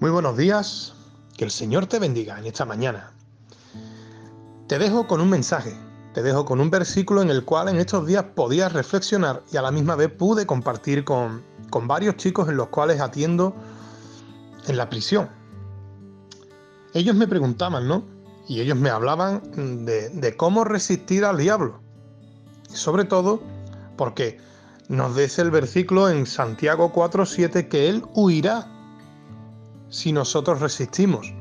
Muy buenos días, que el Señor te bendiga en esta mañana. Te dejo con un mensaje, te dejo con un versículo en el cual en estos días podías reflexionar y a la misma vez pude compartir con, con varios chicos en los cuales atiendo en la prisión. Ellos me preguntaban, ¿no? Y ellos me hablaban de, cómo resistir al diablo. Y sobre todo porque nos dice el versículo en Santiago 4:7 que Él huirá si nosotros resistimos.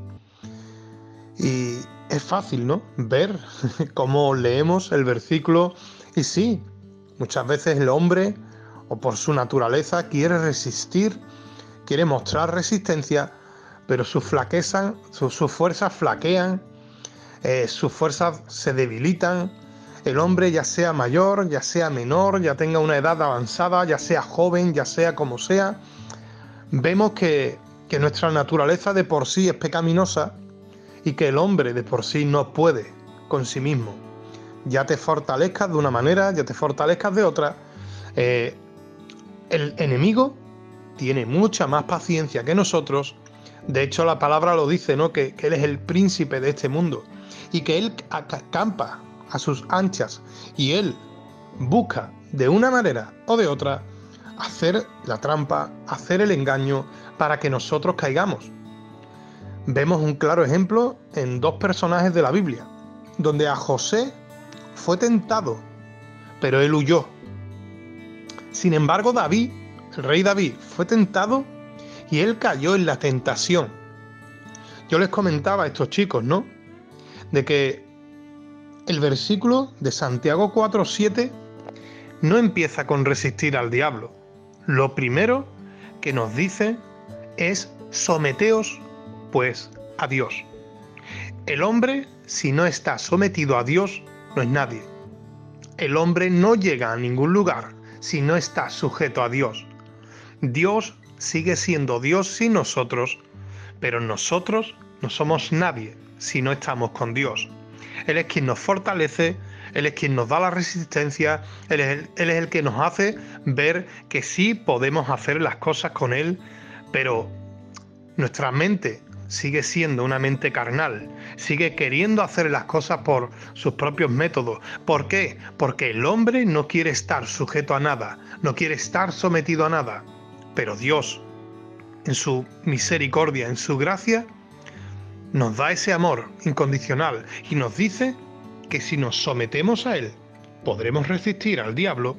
Y es fácil, ¿no? Ver cómo leemos el versículo y sí, muchas veces el hombre, o por su naturaleza, quiere resistir, quiere mostrar resistencia, pero sus flaquezas, sus, fuerzas flaquean, eh, sus fuerzas se debilitan. El hombre, ya sea mayor, ya sea menor, ya tenga una edad avanzada, ya sea joven, ya sea como sea, vemos que que nuestra naturaleza de por sí es pecaminosa y que el hombre de por sí no puede con sí mismo. Ya te fortalezcas de una manera, ya te fortalezcas de otra. Eh, el enemigo tiene mucha más paciencia que nosotros. De hecho, la palabra lo dice, ¿no? Que, que él es el príncipe de este mundo y que él acampa a sus anchas y él busca de una manera o de otra hacer la trampa, hacer el engaño para que nosotros caigamos. Vemos un claro ejemplo en dos personajes de la Biblia, donde a José fue tentado, pero él huyó. Sin embargo, David, el rey David, fue tentado y él cayó en la tentación. Yo les comentaba a estos chicos, ¿no? De que el versículo de Santiago 4:7 no empieza con resistir al diablo, lo primero que nos dice es someteos pues a Dios. El hombre, si no está sometido a Dios, no es nadie. El hombre no llega a ningún lugar si no está sujeto a Dios. Dios sigue siendo Dios sin nosotros, pero nosotros no somos nadie si no estamos con Dios. Él es quien nos fortalece, él es quien nos da la resistencia, él es, el, que nos hace ver que sí podemos hacer las cosas con Él, pero nuestra mente sigue siendo una mente carnal, sigue queriendo hacer las cosas por sus propios métodos. ¿Por qué? Porque el hombre no quiere estar sujeto a nada, no quiere estar sometido a nada. Pero Dios, en su misericordia, en su gracia, nos da ese amor incondicional y nos dice que si nos sometemos a Él, podremos resistir al diablo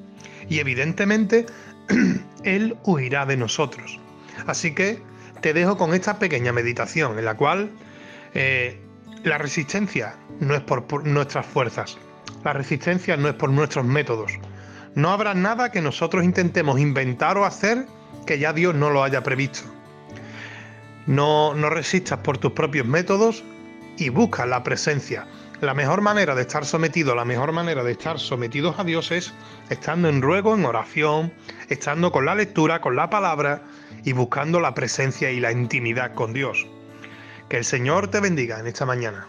y evidentemente Él huirá de nosotros. Así que te dejo con esta pequeña meditación en la cual eh, la resistencia no es por, nuestras fuerzas, la resistencia no es por nuestros métodos. No habrá nada que nosotros intentemos inventar o hacer que ya Dios no lo haya previsto. No, no resistas por tus propios métodos y busca la presencia, la mejor manera de estar sometido, la mejor manera de estar sometidos a Dios es estando en ruego, en oración, estando con la lectura, con la palabra y buscando la presencia y la intimidad con Dios. Que el Señor te bendiga en esta mañana.